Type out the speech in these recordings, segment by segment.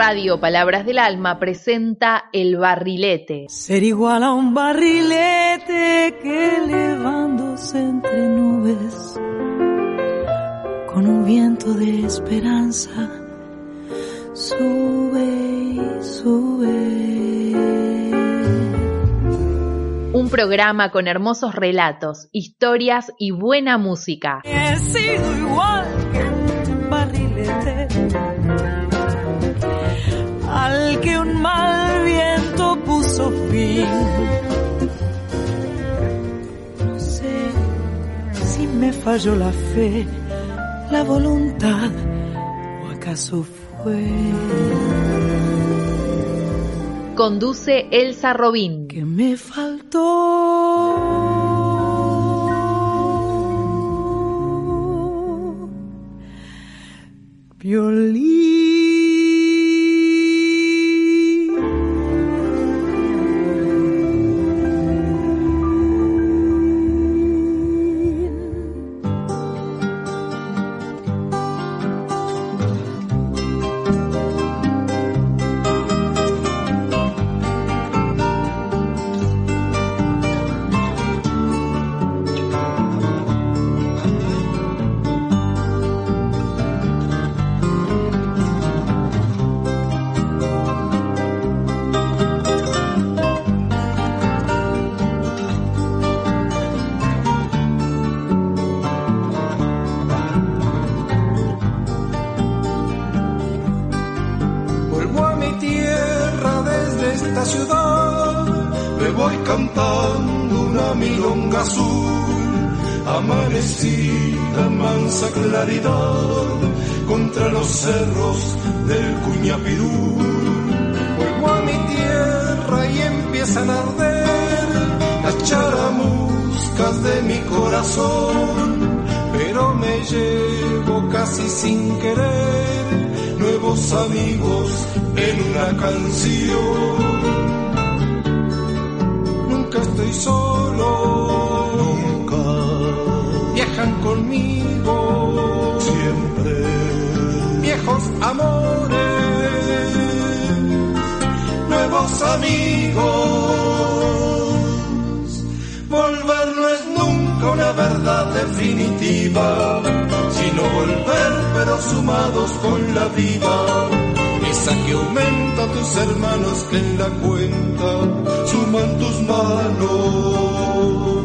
Radio Palabras del Alma presenta El Barrilete. Ser igual a un barrilete que elevándose entre nubes con un viento de esperanza sube y sube. Un programa con hermosos relatos, historias y buena música. He sido igual que un barrilete al que un mal viento puso fin. No sé si me falló la fe, la voluntad o acaso fue Conduce Elsa Robín. que me faltó. Violín. Contra los cerros del Cuñapirú. Vuelvo a mi tierra y empiezan a arder las charamuscas de mi corazón, pero me llevo casi sin querer nuevos amigos en una canción. Viejos amores, nuevos amigos. Volver no es nunca una verdad definitiva, sino volver pero sumados con la vida. Esa que aumenta tus hermanos que en la cuenta suman tus manos.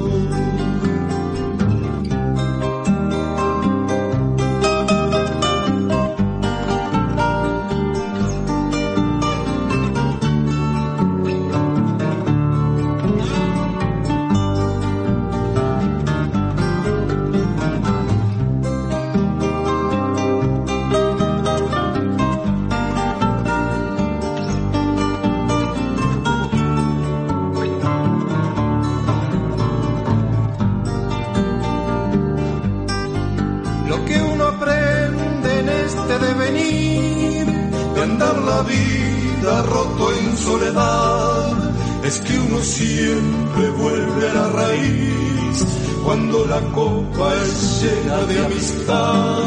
Amistad.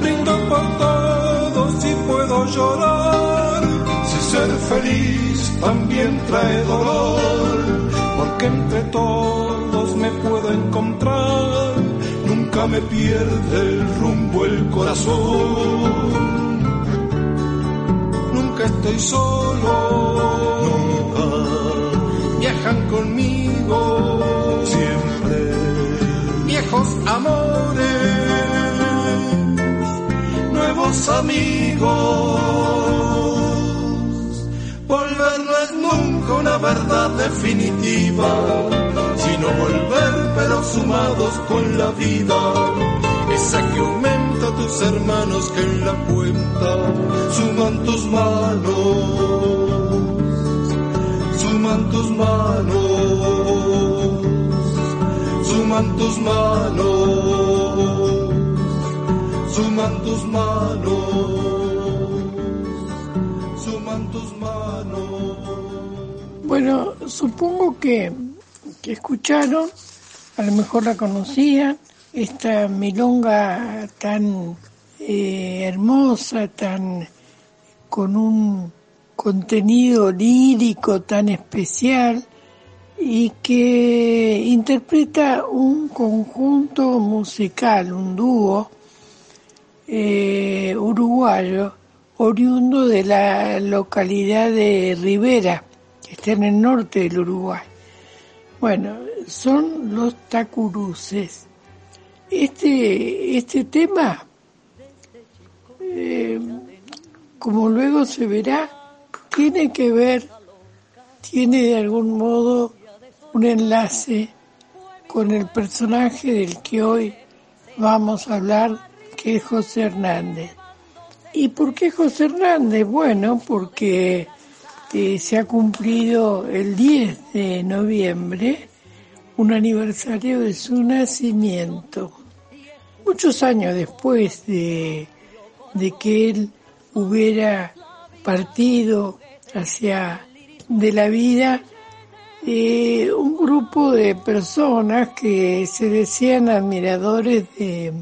Brindo por todos y puedo llorar. Si ser feliz también trae dolor porque entre todos me puedo encontrar. Nunca me pierde el rumbo el corazón. Nunca estoy solo, nunca viajan conmigo, siempre. Viejos amores, amigos. Volver no es nunca una verdad definitiva, sino volver pero sumados con la vida. Esa que aumenta tus hermanos que en la cuenta suman tus manos, suman tus manos, suman tus manos, suman tus manos, suman tus manos. Bueno, supongo que, escucharon, a lo mejor la conocían, esta milonga tan eh, hermosa, tan con un contenido lírico tan especial y que interpreta un conjunto musical, un dúo eh, uruguayo oriundo de la localidad de Rivera, que está en el norte del Uruguay. Bueno, son los tacuruces. Este, este tema, eh, como luego se verá, tiene que ver, tiene de algún modo un enlace con el personaje del que hoy vamos a hablar, que José Hernández. ¿Y por qué José Hernández? Bueno, porque eh, se ha cumplido el 10 de noviembre un aniversario de su nacimiento. Muchos años después de, de que él hubiera partido hacia de la vida, eh, un grupo de personas que se decían admiradores de,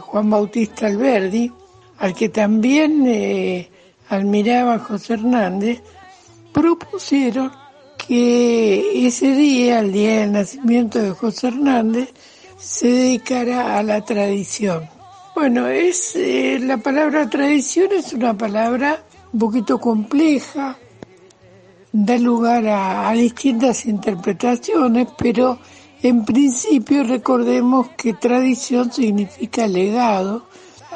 Juan Bautista Alberdi, al que también eh, admiraba José Hernández, propusieron que ese día, el día del nacimiento de José Hernández, se dedicara a la tradición. Bueno, es eh, la palabra tradición es una palabra un poquito compleja, da lugar a, distintas interpretaciones, pero en principio recordemos que tradición significa legado,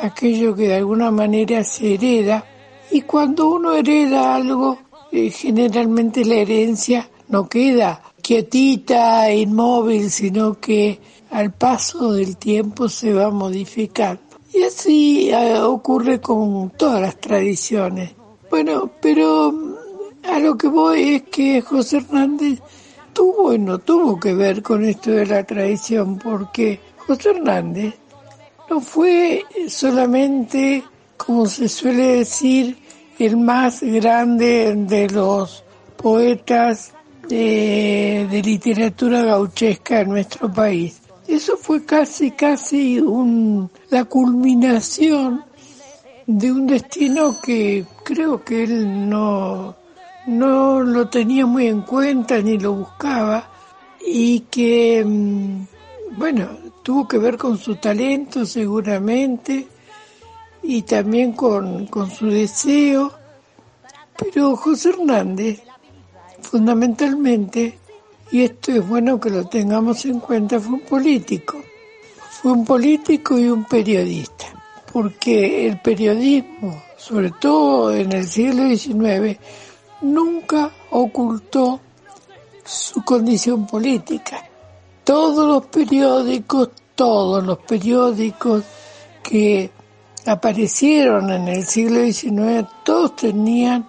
aquello que de alguna manera se hereda, y cuando uno hereda algo, eh, generalmente la herencia no queda quietita, inmóvil, sino que al paso del tiempo se va modificando. Y así eh, ocurre con todas las tradiciones. Bueno, pero a lo que voy es que José Hernández tuvo y no tuvo que ver con esto de la tradición, porque José Hernández no fue solamente, como se suele decir, el más grande de los poetas de, de literatura gauchesca en nuestro país. Eso fue casi, casi un, la culminación de un destino que creo que él no, no lo tenía muy en cuenta ni lo buscaba y que, mm, bueno, tuvo que ver con su talento seguramente y también con, con su deseo, pero José Hernández, fundamentalmente, y esto es bueno que lo tengamos en cuenta, fue un político, fue un político y un periodista, porque el periodismo, sobre todo en el siglo XIX, nunca ocultó su condición política. Todos los periódicos, todos los periódicos que aparecieron en el siglo XIX, todos tenían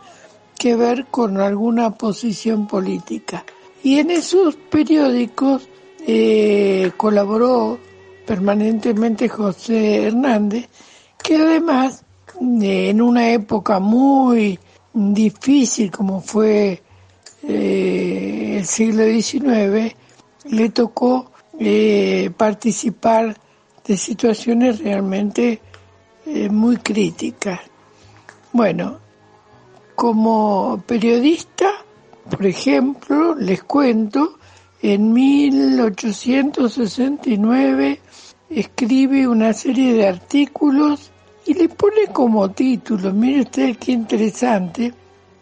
que ver con alguna posición política. Y en esos periódicos eh, colaboró permanentemente José Hernández, que además en una época muy difícil como fue eh, el siglo XIX, le tocó eh, participar de situaciones realmente eh, muy críticas. Bueno, como periodista, por ejemplo, les cuento, en 1869 escribe una serie de artículos y le pone como título, mire usted qué interesante,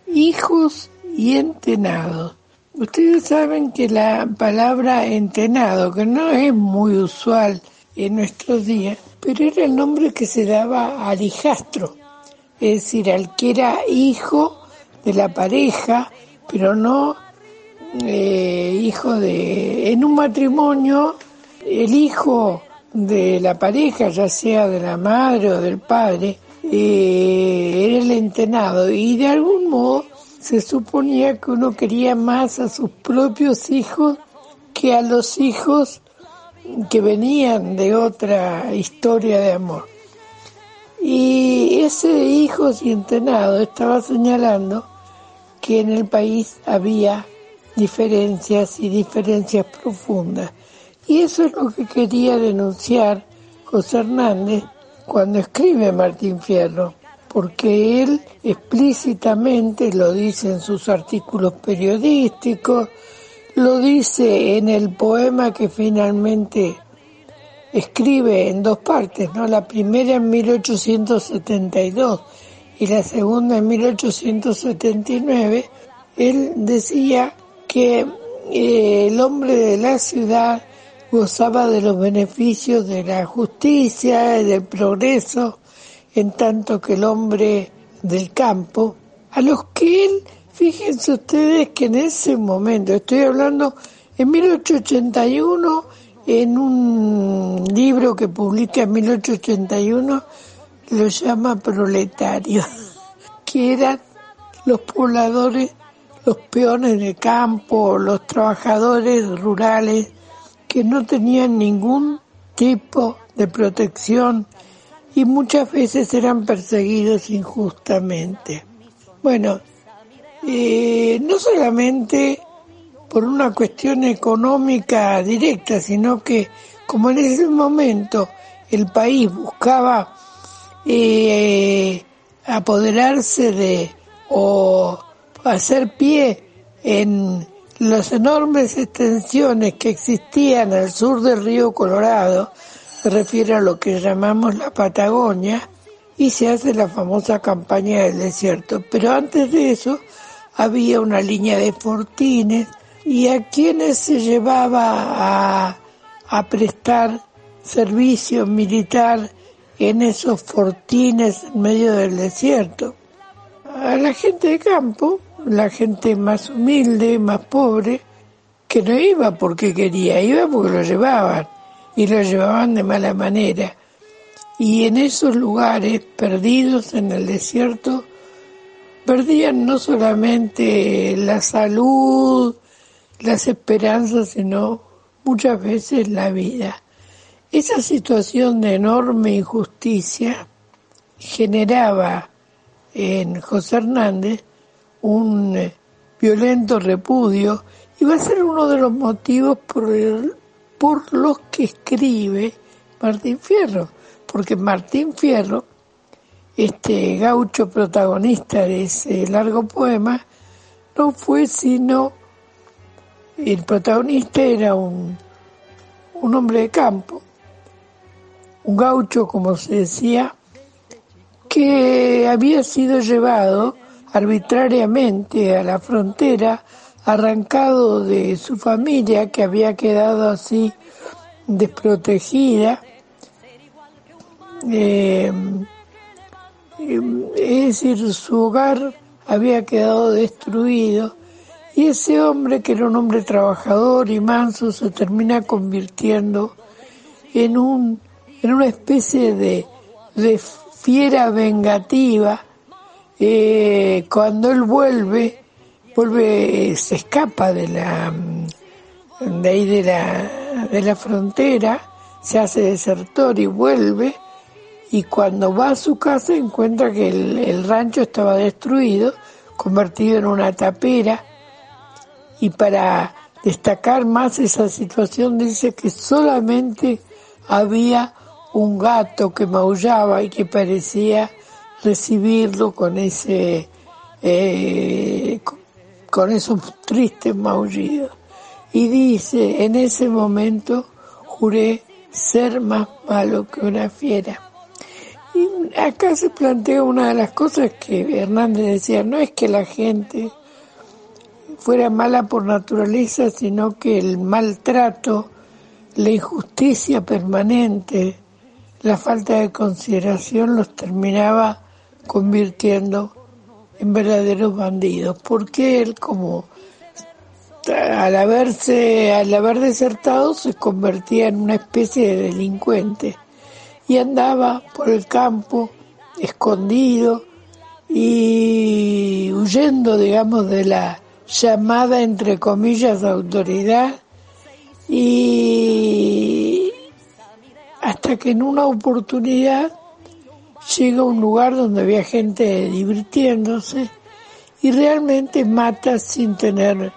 hijos y entenados. Ustedes saben que la palabra entenado, que no es muy usual en nuestros días, pero era el nombre que se daba al hijastro, es decir, al que era hijo de la pareja, pero no eh, hijo de... En un matrimonio, el hijo de la pareja, ya sea de la madre o del padre, era el entenado y de algún modo se suponía que uno quería más a sus propios hijos que a los hijos que venían de otra historia de amor. Y ese hijos y entenado estaba señalando que en el país había diferencias y diferencias profundas y eso es lo que quería denunciar José Hernández cuando escribe Martín Fierro, porque él explícitamente lo dice en sus artículos periodísticos, lo dice en el poema que finalmente escribe en dos partes, ¿no? La primera en 1872 y la segunda en 1879, él decía que eh, el hombre de la ciudad gozaba de los beneficios de la justicia y del progreso, en tanto que el hombre del campo, a los que él, fíjense ustedes que en ese momento, estoy hablando en 1881, en un libro que publica en 1881, lo llama proletario, que eran los pobladores, los peones de campo, los trabajadores rurales que no tenían ningún tipo de protección y muchas veces eran perseguidos injustamente. Bueno, eh, no solamente por una cuestión económica directa, sino que como en ese momento el país buscaba eh, apoderarse de o hacer pie en las enormes extensiones que existían al sur del río Colorado, se refiere a lo que llamamos la Patagonia, y se hace la famosa campaña del desierto. Pero antes de eso había una línea de fortines y a quienes se llevaba a, a prestar servicio militar en esos fortines en medio del desierto. A la gente de campo, la gente más humilde, más pobre, que no iba porque quería, iba porque lo llevaban y lo llevaban de mala manera. Y en esos lugares perdidos en el desierto, perdían no solamente la salud, las esperanzas, sino muchas veces la vida. Esa situación de enorme injusticia generaba en José Hernández un eh, violento repudio y va a ser uno de los motivos por, por los que escribe Martín Fierro, porque Martín Fierro, este gaucho protagonista de ese largo poema, no fue sino el protagonista era un, un hombre de campo, un gaucho como se decía, que había sido llevado arbitrariamente a la frontera, arrancado de su familia que había quedado así desprotegida. Eh, es decir, su hogar había quedado destruido y ese hombre, que era un hombre trabajador y manso, se termina convirtiendo en, un, en una especie de, de fiera vengativa eh, cuando él vuelve, vuelve, se escapa de la, de ahí de la, de la frontera, se hace desertor y vuelve, y cuando va a su casa encuentra que el, el rancho estaba destruido, convertido en una tapera, y para destacar más esa situación dice que solamente había un gato que maullaba y que parecía recibirlo con ese eh, con esos tristes maullidos y dice en ese momento juré ser más malo que una fiera. Y acá se plantea una de las cosas que Hernández decía no es que la gente fuera mala por naturaleza sino que el maltrato la injusticia permanente la falta de consideración los terminaba convirtiendo en verdaderos bandidos, porque él como al haberse, al haber desertado se convertía en una especie de delincuente. Y andaba por el campo escondido y huyendo, digamos, de la llamada, entre comillas, autoridad. Y hasta que en una oportunidad llega a un lugar donde había gente divirtiéndose y realmente mata sin tener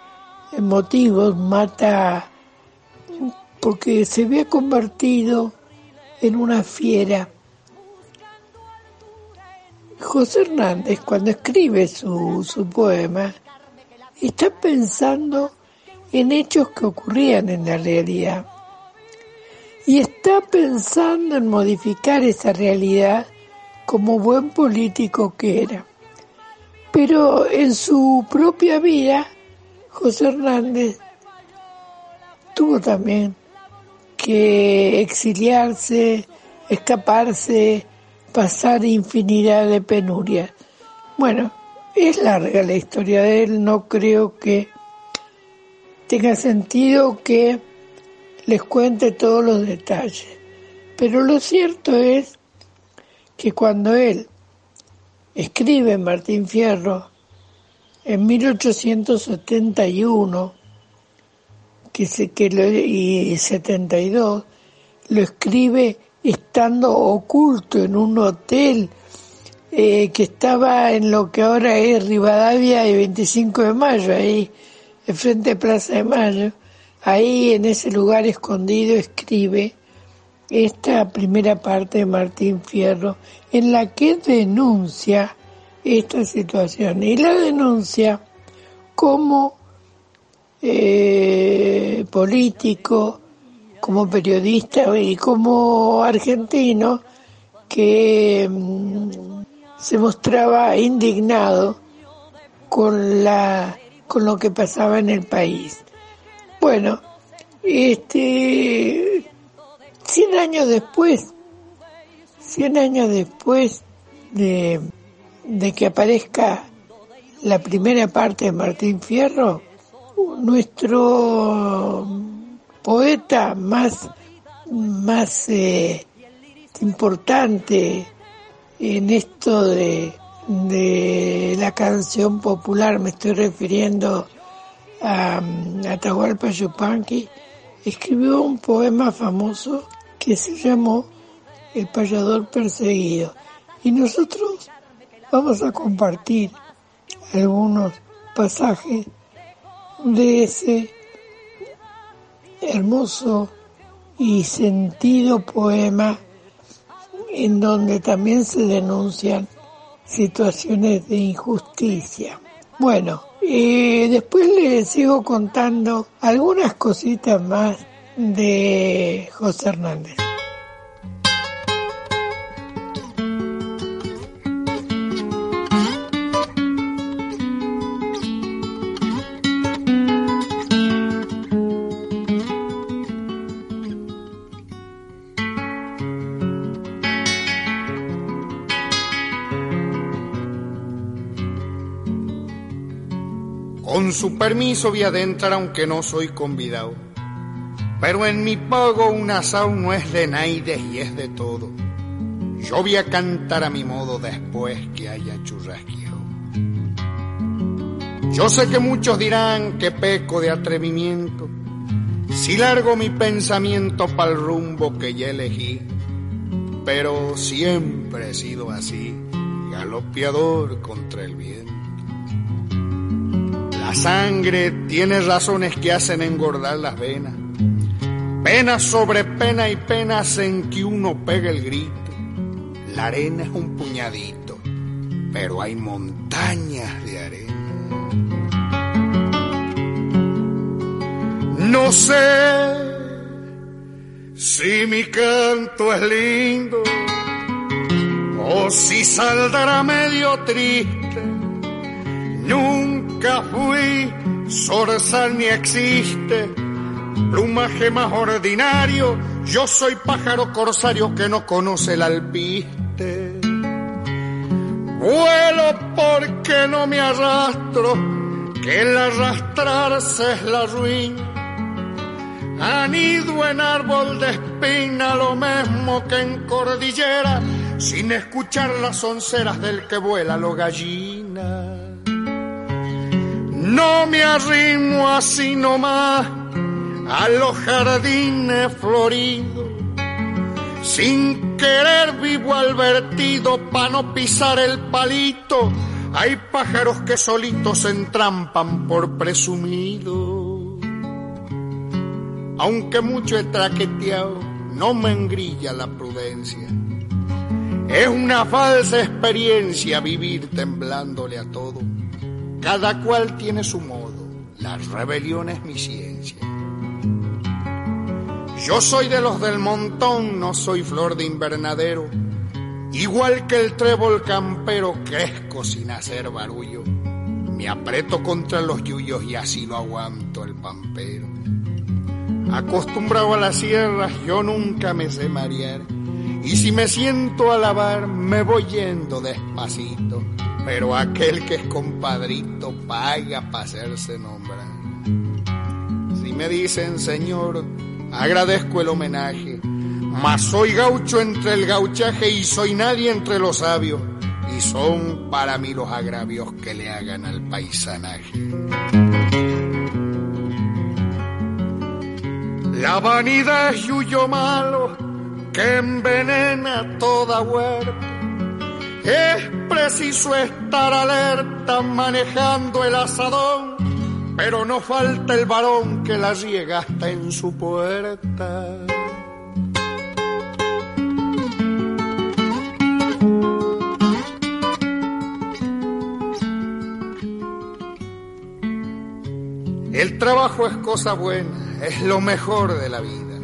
motivos, mata porque se había convertido en una fiera. José Hernández, cuando escribe su, su poema, está pensando en hechos que ocurrían en la realidad y está pensando en modificar esa realidad como buen político que era. Pero en su propia vida, José Hernández tuvo también que exiliarse, escaparse, pasar infinidad de penurias. Bueno, es larga la historia de él, no creo que tenga sentido que les cuente todos los detalles. Pero lo cierto es que cuando él escribe Martín Fierro en 1871, que se, que lo, y 72, lo escribe estando oculto en un hotel eh, que estaba en lo que ahora es Rivadavia y 25 de Mayo, ahí, frente a Plaza de Mayo, ahí en ese lugar escondido escribe esta primera parte de Martín Fierro en la que denuncia esta situación y la denuncia como eh, político, como periodista y como argentino que mm, se mostraba indignado con la con lo que pasaba en el país. Bueno, este 100 años después, 100 años después de, que aparezca la primera parte de Martín Fierro, nuestro poeta más, más eh, importante en esto de, la canción popular, me estoy refiriendo a, Atahualpa Yupanqui, escribió un poema famoso que se llamó El payador perseguido. Y nosotros vamos a compartir algunos pasajes de ese hermoso y sentido poema en donde también se denuncian situaciones de injusticia. Bueno, eh, después les sigo contando algunas cositas más de José Hernández. Con su permiso voy adentrar aunque no soy convidado. Pero en mi pago un asado no es de naides y es de todo. Yo voy a cantar a mi modo después que haya churrasqueado. Yo sé que muchos dirán que peco de atrevimiento si largo mi pensamiento para el rumbo que ya elegí. Pero siempre he sido así, galopeador contra el viento. La sangre tiene razones que hacen engordar las venas. Pena sobre pena y penas en que uno pega el grito. La arena es un puñadito, pero hay montañas de arena. No sé si mi canto es lindo o si saldrá medio triste. Nunca fui zorzal ni existe plumaje más ordinario. Yo soy pájaro corsario que no conoce el alpiste. Vuelo porque no me arrastro, que el arrastrarse es la ruina. Anido en árbol de espina, lo mismo que en cordillera, sin escuchar las onceras del que vuela lo gallina. No me arrimo así nomás a los jardines floridos. Sin querer vivo al vertido pa' no pisar el palito. Hay pájaros que solitos se entrampan por presumido. Aunque mucho he traqueteado, no me engrilla la prudencia. Es una falsa experiencia vivir temblándole a todo. Cada cual tiene su modo. La rebelión es mi ciencia. Yo soy de los del montón, no soy flor de invernadero. Igual que el trébol campero, crezco sin hacer barullo. Me aprieto contra los yuyos y así lo aguanto el pampero. Acostumbrado a las sierras, yo nunca me sé marear. Y si me siento a lavar, me voy yendo despacito. Pero aquel que es compadrito paga para hacerse nombrar. Si me dicen, señor, agradezco el homenaje. Mas soy gaucho entre el gauchaje y soy nadie entre los sabios. Y son para mí los agravios que le hagan al paisanaje. La vanidad es yuyo malo que envenena toda huerta. Es preciso estar alerta manejando el asadón, pero no falta el varón que la riega hasta en su puerta. El trabajo es cosa buena, es lo mejor de la vida.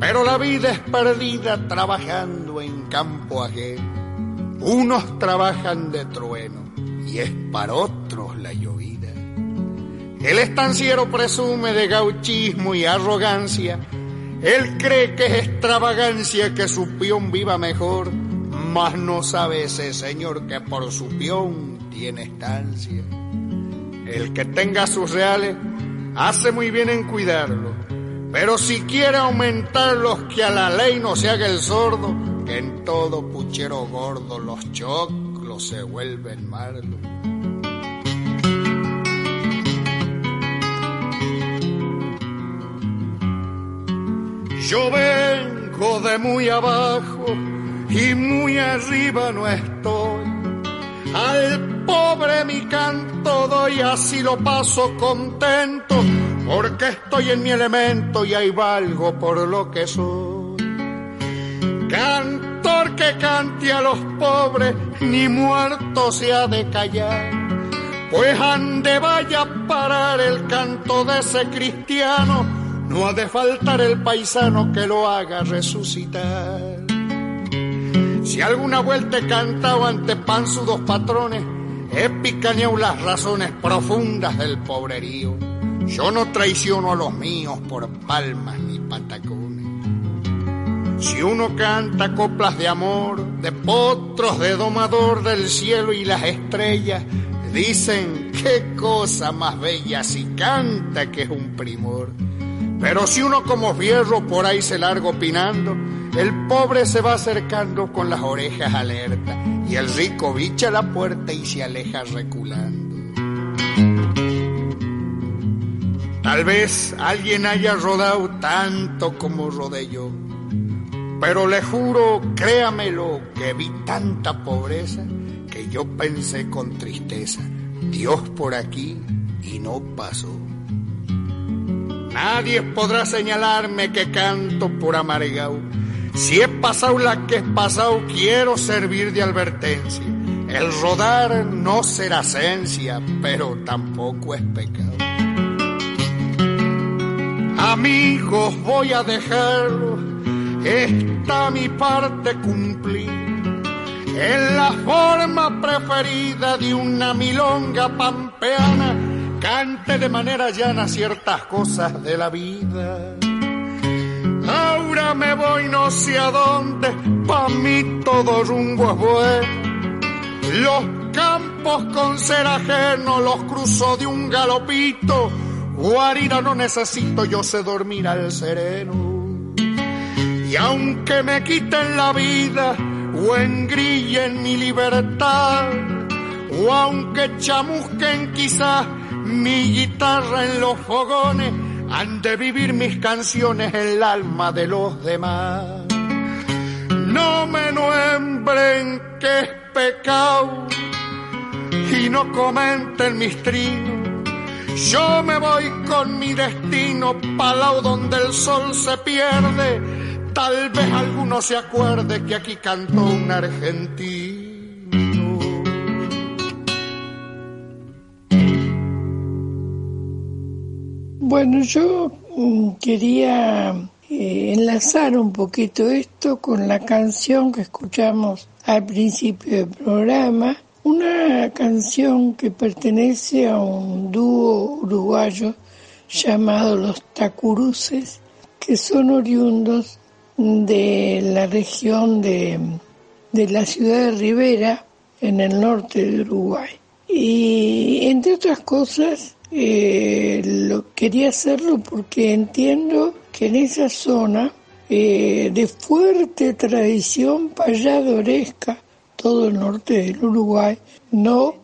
Pero la vida es perdida trabajando en campo ajeno. Unos trabajan de trueno y es para otros la llovida. El estanciero presume de gauchismo y arrogancia. Él cree que es extravagancia que su peón viva mejor, mas no sabe ese señor que por su peón tiene estancia. El que tenga sus reales hace muy bien en cuidarlo, pero si quiere aumentarlos que a la ley no se haga el sordo, que en todo puchero gordo los choclos se vuelven malos. Yo vengo de muy abajo y muy arriba no estoy. Al pobre mi canto doy, así lo paso contento, porque estoy en mi elemento y ahí valgo por lo que soy. Cantor que cante a los pobres, ni muerto se ha de callar, pues ande vaya a parar el canto de ese cristiano, no ha de faltar el paisano que lo haga resucitar. Si alguna vuelta he cantado ante pan sus dos patrones, he picaneado las razones profundas del pobrerío. Yo no traiciono a los míos por palmas ni patacones. Si uno canta coplas de amor, de potros, de domador del cielo y las estrellas, dicen qué cosa más bella si canta que es un primor. Pero si uno como fierro por ahí se larga opinando, el pobre se va acercando con las orejas alertas y el rico bicha la puerta y se aleja reculando. Tal vez alguien haya rodado tanto como rodé yo, pero le juro, créamelo, que vi tanta pobreza que yo pensé con tristeza, Dios por aquí y no pasó. Nadie podrá señalarme que canto por amargao. Si he pasado la que he pasado, quiero servir de advertencia. El rodar no será esencia, pero tampoco es pecado. Amigos, voy a dejarlo, esta mi parte cumplir. En la forma preferida de una milonga pampeana, cante de manera llana ciertas cosas de la vida. Ahora me voy no sé a dónde, pa' mí todo rumbo es bueno. Los campos con ser ajeno los cruzo de un galopito. Guarida no necesito, yo sé dormir al sereno. Y aunque me quiten la vida o engrillen mi libertad, o aunque chamusquen quizás mi guitarra en los fogones, han de vivir mis canciones en el alma de los demás. No me nuembren que es pecado y no comenten mis trinos. Yo me voy con mi destino palao donde el sol se pierde, Tal vez alguno se acuerde que aquí cantó un argentino. Bueno, yo mm, quería eh, enlazar un poquito esto con la canción que escuchamos al principio del programa, una canción que pertenece a un dúo uruguayo llamado Los Tacuruces, que son oriundos de la región de, de la ciudad de Rivera, en el norte de Uruguay. Y entre otras cosas, eh, lo, quería hacerlo porque entiendo que en esa zona eh, de fuerte tradición payadoresca, todo el norte del Uruguay, no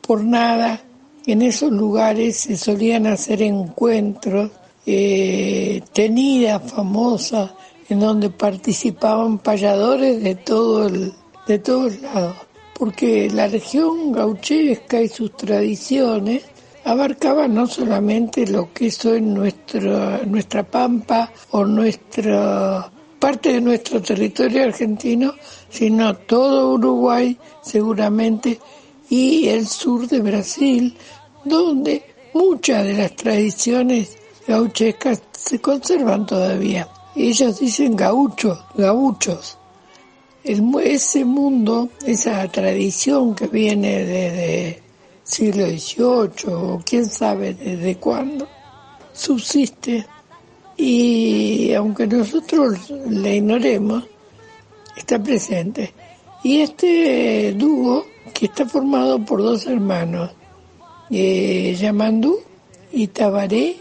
por nada en esos lugares se solían hacer encuentros, eh, tenidas famosas, en donde participaban payadores de todo el, de todos lados, porque la región gauchesca y sus tradiciones abarcaba no solamente lo que es hoy nuestra, nuestra pampa o nuestra parte de nuestro territorio argentino, sino todo Uruguay seguramente y el sur de Brasil, donde muchas de las tradiciones gauchescas se conservan todavía. Ellos dicen gauchos, gauchos. Ese mundo, esa tradición que viene desde siglo XVIII o quién sabe desde cuándo, subsiste y aunque nosotros le ignoremos, está presente. Y este dúo, que está formado por dos hermanos, eh, Yamandú y Tabaré,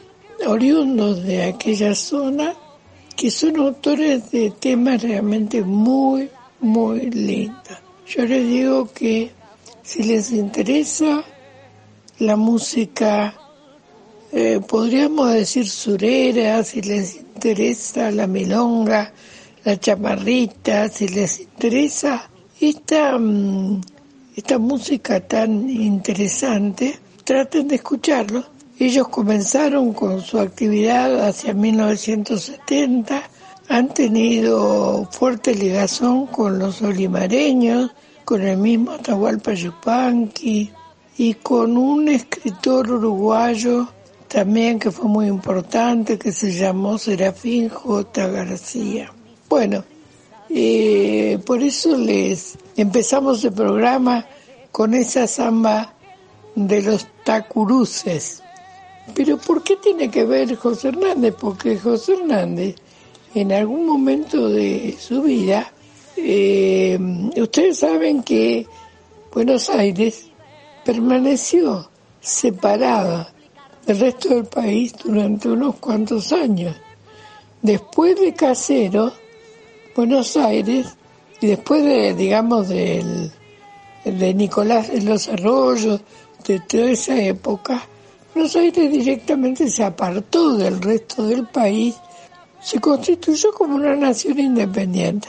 oriundos de aquella zona, que son autores de temas realmente muy, muy lindos. Yo les digo que si les interesa la música, eh, podríamos decir surera, si les interesa la milonga, la chamarrita, si les interesa esta, mm, esta música tan interesante, traten de escucharlo. Ellos comenzaron con su actividad hacia 1970, han tenido fuerte ligazón con los olimareños, con el mismo Atahualpa Yupanqui, y con un escritor uruguayo también que fue muy importante, que se llamó Serafín J. García. Bueno, eh, por eso les empezamos el programa con esa samba de los tacuruces. Pero ¿por qué tiene que ver José Hernández? Porque José Hernández en algún momento de su vida, eh, ustedes saben que Buenos Aires permaneció separada del resto del país durante unos cuantos años. Después de Casero, Buenos Aires, y después de, digamos, del, de Nicolás de los Arroyos, de toda esa época, Buenos Aires directamente se apartó del resto del país, se constituyó como una nación independiente.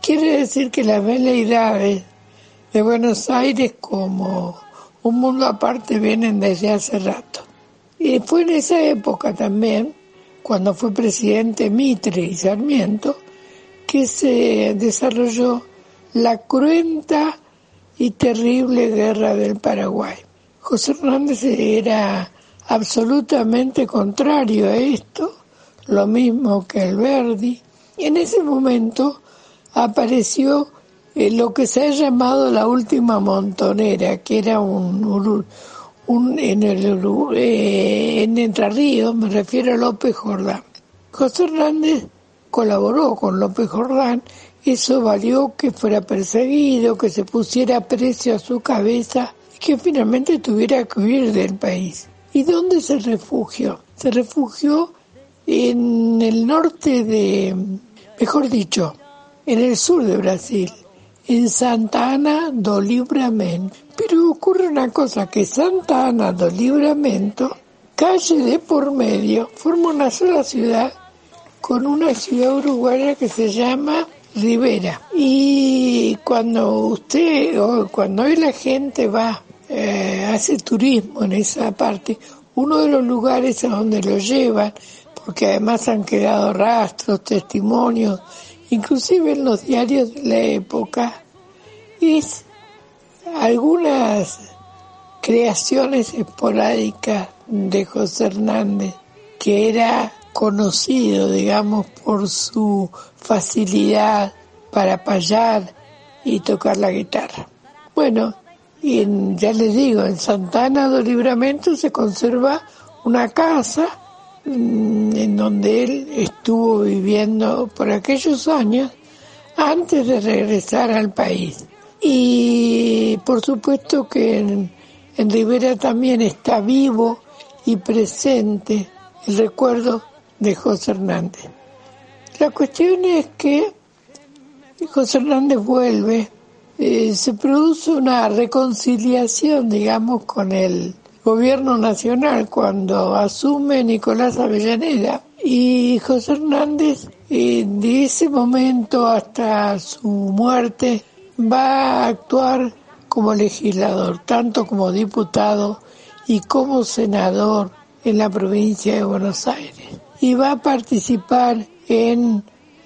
Quiere decir que las veleidades de Buenos Aires como un mundo aparte vienen desde hace rato. Y fue en esa época también, cuando fue presidente Mitre y Sarmiento, que se desarrolló la cruenta y terrible guerra del Paraguay. José Hernández era absolutamente contrario a esto, lo mismo que Alberdi, y en ese momento apareció lo que se ha llamado la última montonera, que era un, un en, el, eh, en Entre Ríos, me refiero a López Jordán. José Hernández colaboró con López Jordán, eso valió que fuera perseguido, que se pusiera precio a su cabeza y que finalmente tuviera que huir del país. ¿Y dónde se refugió? Se refugió en el norte de, mejor dicho, en el sur de Brasil, en Santa Ana do Libramento. Pero ocurre una cosa, que Santa Ana do Libramento, calle de por medio, forma una sola ciudad con una ciudad uruguaya que se llama Rivera. Y cuando usted, o cuando hoy la gente va, eh, hace turismo en esa parte, uno de los lugares a donde lo llevan, porque además han quedado rastros, testimonios inclusive en los diarios de la época, es algunas creaciones esporádicas de José Hernández, que era conocido, digamos, por su facilidad para payar y tocar la guitarra. Bueno, y ya les digo, en Santana do Libramento se conserva una casa en donde él estuvo viviendo por aquellos años antes de regresar al país. Y por supuesto que en, en Rivera también está vivo y presente el recuerdo de José Hernández. La cuestión es que José Hernández vuelve, eh, se produce una reconciliación, digamos, con el gobierno nacional cuando asume Nicolás Avellaneda y José Hernández de ese momento hasta su muerte va a actuar como legislador, tanto como diputado y como senador en la provincia de Buenos Aires. Y va a participar en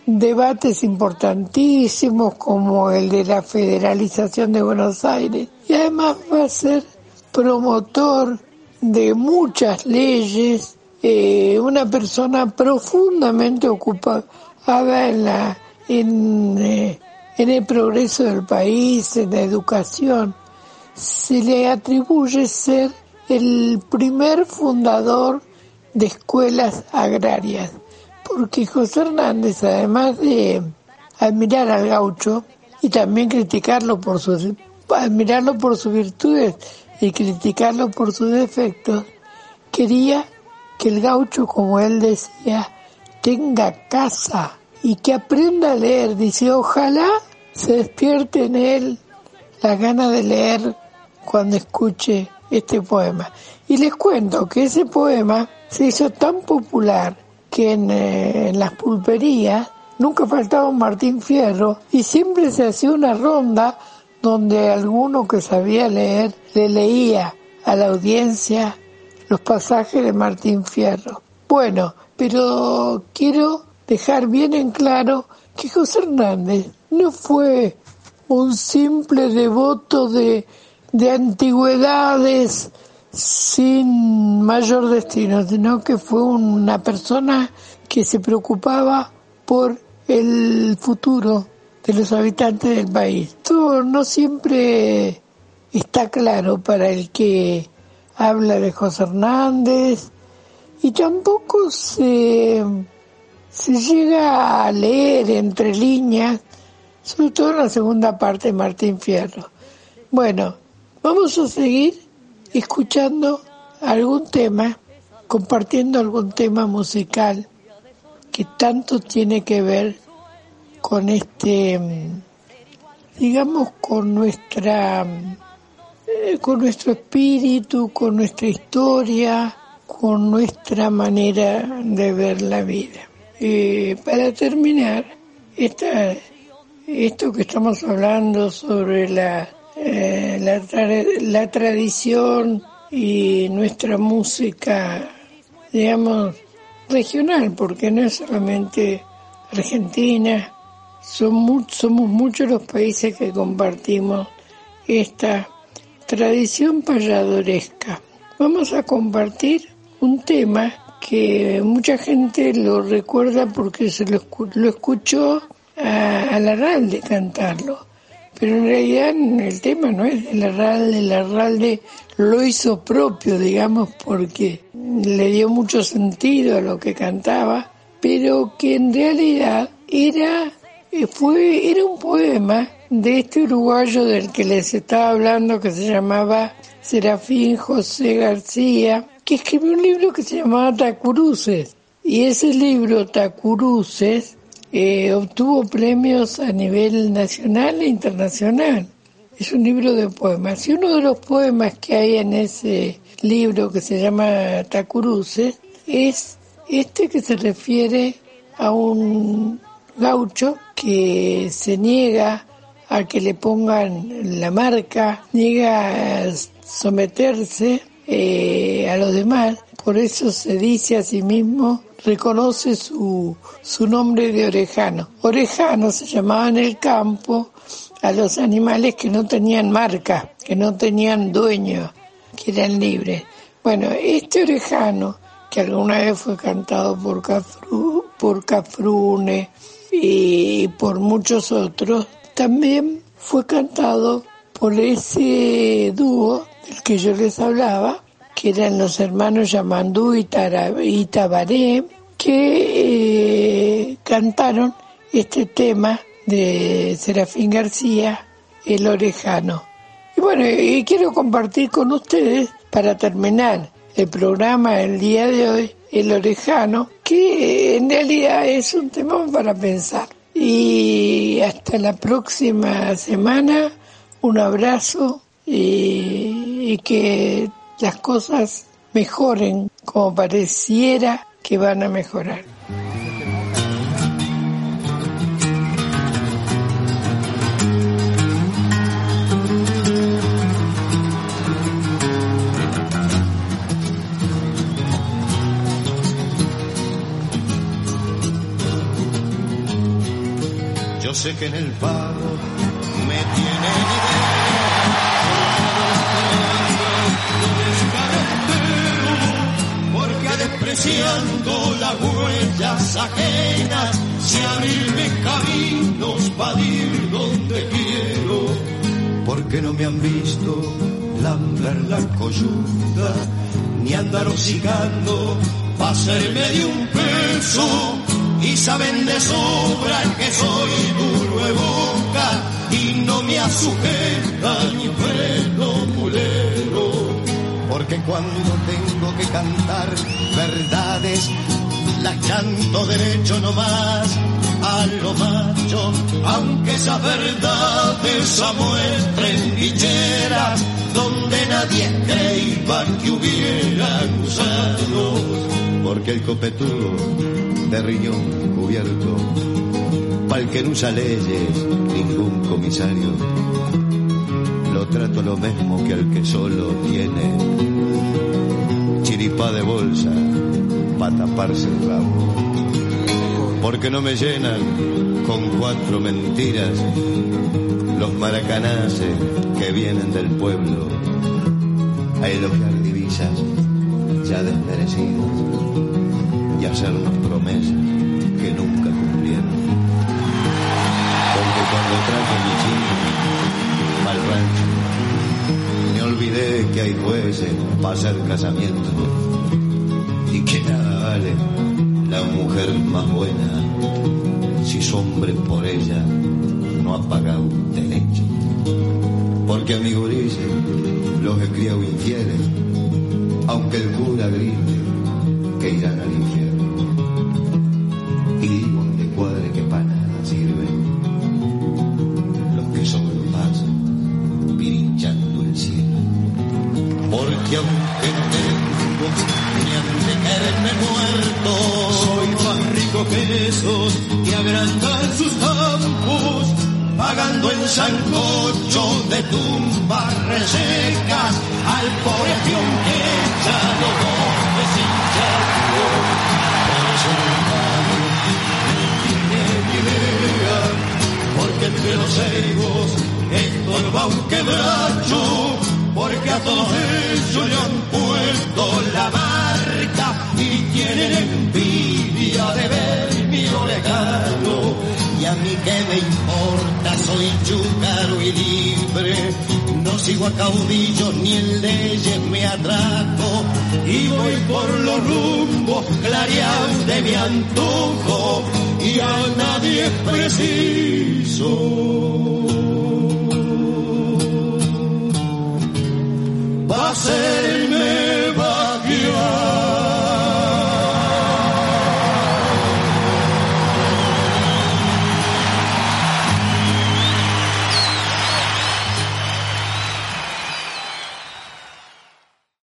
debates importantísimos como el de la federalización de Buenos Aires y además va a ser promotor de muchas leyes, eh, una persona profundamente ocupada en, la, eh, en el progreso del país, en la educación. Se le atribuye ser el primer fundador de escuelas agrarias porque José Hernández, además de admirar al gaucho y también criticarlo por sus admirarlo por sus virtudes y criticarlo por sus defectos, quería que el gaucho, como él decía, tenga casa y que aprenda a leer. Dice, ojalá se despierte en él la gana de leer cuando escuche este poema. Y les cuento que ese poema se hizo tan popular que eh, en, las pulperías nunca faltaba un Martín Fierro y siempre se hacía una ronda donde alguno que sabía leer le leía a la audiencia los pasajes de Martín Fierro. Bueno, pero quiero dejar bien en claro que José Hernández no fue un simple devoto de, de antigüedades sin mayor destino, sino que fue una persona que se preocupaba por el futuro de los habitantes del país. Esto no siempre está claro para el que habla de José Hernández y tampoco se, se llega a leer entre líneas, sobre todo en la segunda parte de Martín Fierro. Bueno, vamos a seguir escuchando algún tema, compartiendo algún tema musical que tanto tiene que ver con este, digamos, con nuestra, eh, con nuestro espíritu, con nuestra historia, con nuestra manera de ver la vida. Eh, para terminar, esta, esto que estamos hablando sobre la eh, la tradición y nuestra música, digamos, regional, porque no es solamente Argentina, son somos muchos los países que compartimos esta tradición payadoresca. Vamos a compartir un tema que mucha gente lo recuerda porque se lo, lo escuchó a, a Larralde cantarlo. Pero en realidad el tema no es del Arralde, el Arralde lo hizo propio, digamos, porque le dio mucho sentido a lo que cantaba, pero que en realidad era, fue, era un poema de este uruguayo del que les estaba hablando que se llamaba Serafín José García, que escribió un libro que se llamaba Tacuruces. Y ese libro, Tacuruces, eh, obtuvo premios a nivel nacional e internacional. Es un libro de poemas. Y uno de los poemas que hay en ese libro que se llama Tacuruces es este que se refiere a un gaucho que se niega a que le pongan la marca, niega a someterse eh, a los demás, por eso se dice a sí mismo, reconoce su, su nombre de orejano. Orejano se llamaba en el campo a los animales que no tenían marca, que no tenían dueño, que eran libres. Bueno, este orejano, que alguna vez fue cantado por, Cafru, por Cafrune y por muchos otros, también fue cantado por ese dúo del que yo les hablaba, que eran los hermanos Yamandú y, Tabaré, que eh, cantaron este tema de Serafín García, El Orejano. Y bueno, y quiero compartir con ustedes, para terminar el programa el día de hoy, El Orejano, que en realidad es un tema para pensar. Y hasta la próxima semana, un abrazo y, y que las cosas mejoren como pareciera que van a mejorar. Sé que en el pago me tienen idea. Porque despreciando las huellas ajenas, si abrirme caminos para ir donde quiero. Porque no me han visto lamber la coyunda, ni andar hocicando para hacerme de un peso y saben de sobra que soy duro de boca y no me asujeta ni freno mulero. Porque cuando tengo que cantar verdades, las canto derecho nomás a lo macho, aunque esas verdades muestren bicheras donde nadie creía que hubieran usado. Porque el copetudo de riñón cubierto, pa'l que no usa leyes, ningún comisario, lo trato lo mismo que al que solo tiene chiripá de bolsa para taparse el rabo. Porque no me llenan con cuatro mentiras los maracanaces que vienen del pueblo a elogiar divisas ya desmerecidas y hacernos promesas que nunca cumplieron. Porque cuando traje mi chico al rancho, me olvidé que hay jueces para hacer casamiento y que nada vale la mujer más buena si su hombre por ella no ha pagado derecho. Porque a mi gurice los he criado infieles, aunque el cura grite que irán al infierno. Que esos que agrandan sus campos, pagando en sancocho de tumbas resecas al pobre peón que ya lo doble sin charco. Porque entre los egos estorba un quebracho, porque a todos ellos le han puesto la marca y tienen envidia de ver Y a mí que me importa, soy chúcaro y libre, no sigo a caudillos ni en leyes me atraco, y voy por los rumbos clareados de mi antojo, y a nadie es preciso. Ser